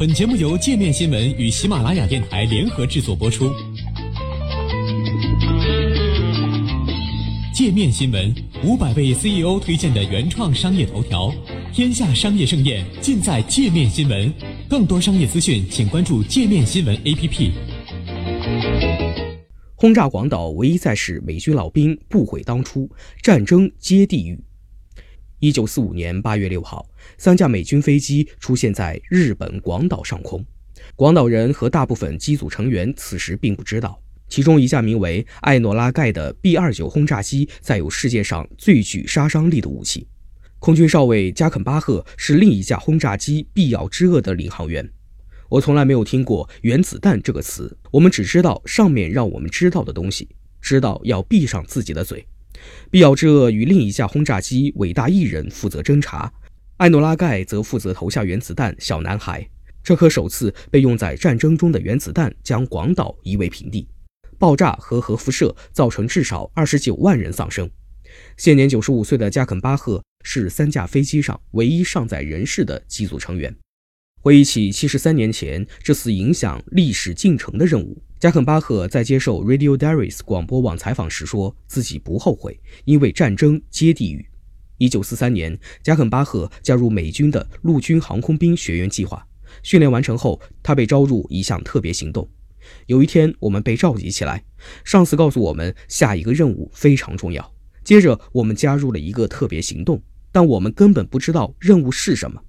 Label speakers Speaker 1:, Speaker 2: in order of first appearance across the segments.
Speaker 1: 本节目由界面新闻与喜马拉雅电台联合制作播出。界面新闻五百位 CEO 推荐的原创商业头条，天下商业盛宴尽在界面新闻。更多商业资讯，请关注界面新闻 APP。
Speaker 2: 轰炸广岛唯一在世美军老兵不悔当初，战争皆地狱。一九四五年八月六号，三架美军飞机出现在日本广岛上空，广岛人和大部分机组成员此时并不知道。其中一架名为“艾诺拉盖”的 B-29 轰炸机载有世界上最具杀伤力的武器。空军少尉加肯巴赫是另一架轰炸机“必要之恶”的领航员。我从来没有听过“原子弹”这个词，我们只知道上面让我们知道的东西，知道要闭上自己的嘴。必要之恶与另一架轰炸机“伟大艺人”负责侦查，艾诺拉盖则负责投下原子弹。小男孩，这颗首次被用在战争中的原子弹将广岛夷为平地。爆炸和核辐射造成至少二十九万人丧生。现年九十五岁的加肯巴赫是三架飞机上唯一尚在人世的机组成员。回忆起七十三年前这次影响历史进程的任务，加肯巴赫在接受 Radio Diaries 广播网采访时说自己不后悔，因为战争皆地狱。一九四三年，加肯巴赫加入美军的陆军航空兵学员计划，训练完成后，他被招入一项特别行动。有一天，我们被召集起来，上司告诉我们下一个任务非常重要。接着，我们加入了一个特别行动，但我们根本不知道任务是什么，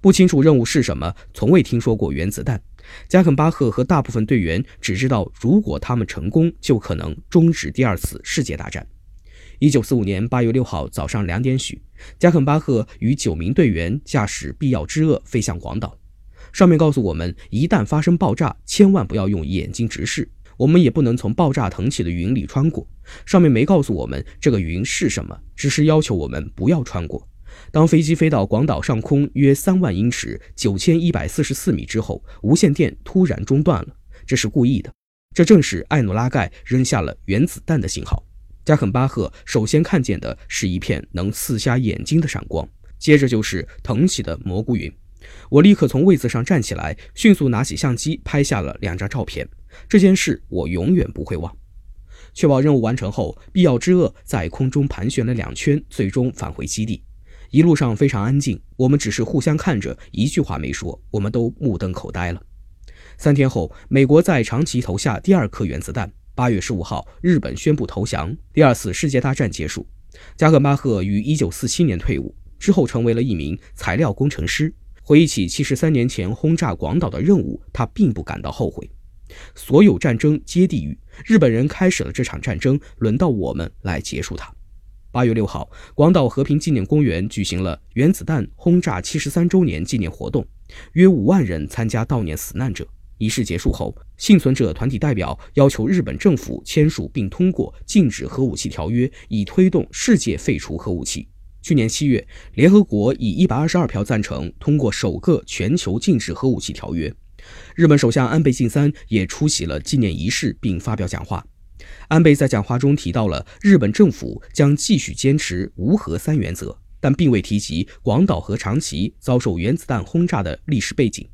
Speaker 2: 不清楚任务是什么，从未听说过原子弹。加肯巴赫和大部分队员只知道，如果他们成功，就可能终止第二次世界大战。一九四五年八月六号早上两点许，加肯巴赫与九名队员驾驶必要之恶飞向广岛。上面告诉我们，一旦发生爆炸，千万不要用眼睛直视。我们也不能从爆炸腾起的云里穿过。上面没告诉我们这个云是什么，只是要求我们不要穿过。当飞机飞到广岛上空约三万英尺（九千一百四十四米）之后，无线电突然中断了。这是故意的。这正是艾努拉盖扔下了原子弹的信号。加肯巴赫首先看见的是一片能刺瞎眼睛的闪光，接着就是腾起的蘑菇云。我立刻从位子上站起来，迅速拿起相机拍下了两张照片。这件事我永远不会忘。确保任务完成后，必要之恶在空中盘旋了两圈，最终返回基地。一路上非常安静，我们只是互相看着，一句话没说，我们都目瞪口呆了。三天后，美国在长崎投下第二颗原子弹。八月十五号，日本宣布投降，第二次世界大战结束。加格巴赫于一九四七年退伍之后，成为了一名材料工程师。回忆起七十三年前轰炸广岛的任务，他并不感到后悔。所有战争皆地狱，日本人开始了这场战争，轮到我们来结束它。八月六号，广岛和平纪念公园举行了原子弹轰炸七十三周年纪念活动，约五万人参加悼念死难者。仪式结束后，幸存者团体代表要求日本政府签署并通过禁止核武器条约，以推动世界废除核武器。去年七月，联合国以一百二十二票赞成通过首个全球禁止核武器条约。日本首相安倍晋三也出席了纪念仪式并发表讲话。安倍在讲话中提到了日本政府将继续坚持无核三原则，但并未提及广岛和长崎遭受原子弹轰炸的历史背景。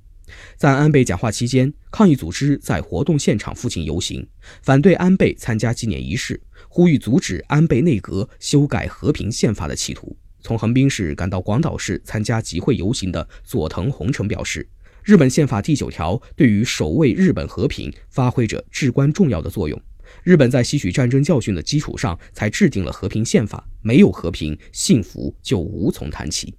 Speaker 2: 在安倍讲话期间，抗议组织在活动现场附近游行，反对安倍参加纪念仪式。呼吁阻止安倍内阁修改和平宪法的企图。从横滨市赶到广岛市参加集会游行的佐藤宏成表示，日本宪法第九条对于守卫日本和平发挥着至关重要的作用。日本在吸取战争教训的基础上才制定了和平宪法，没有和平，幸福就无从谈起。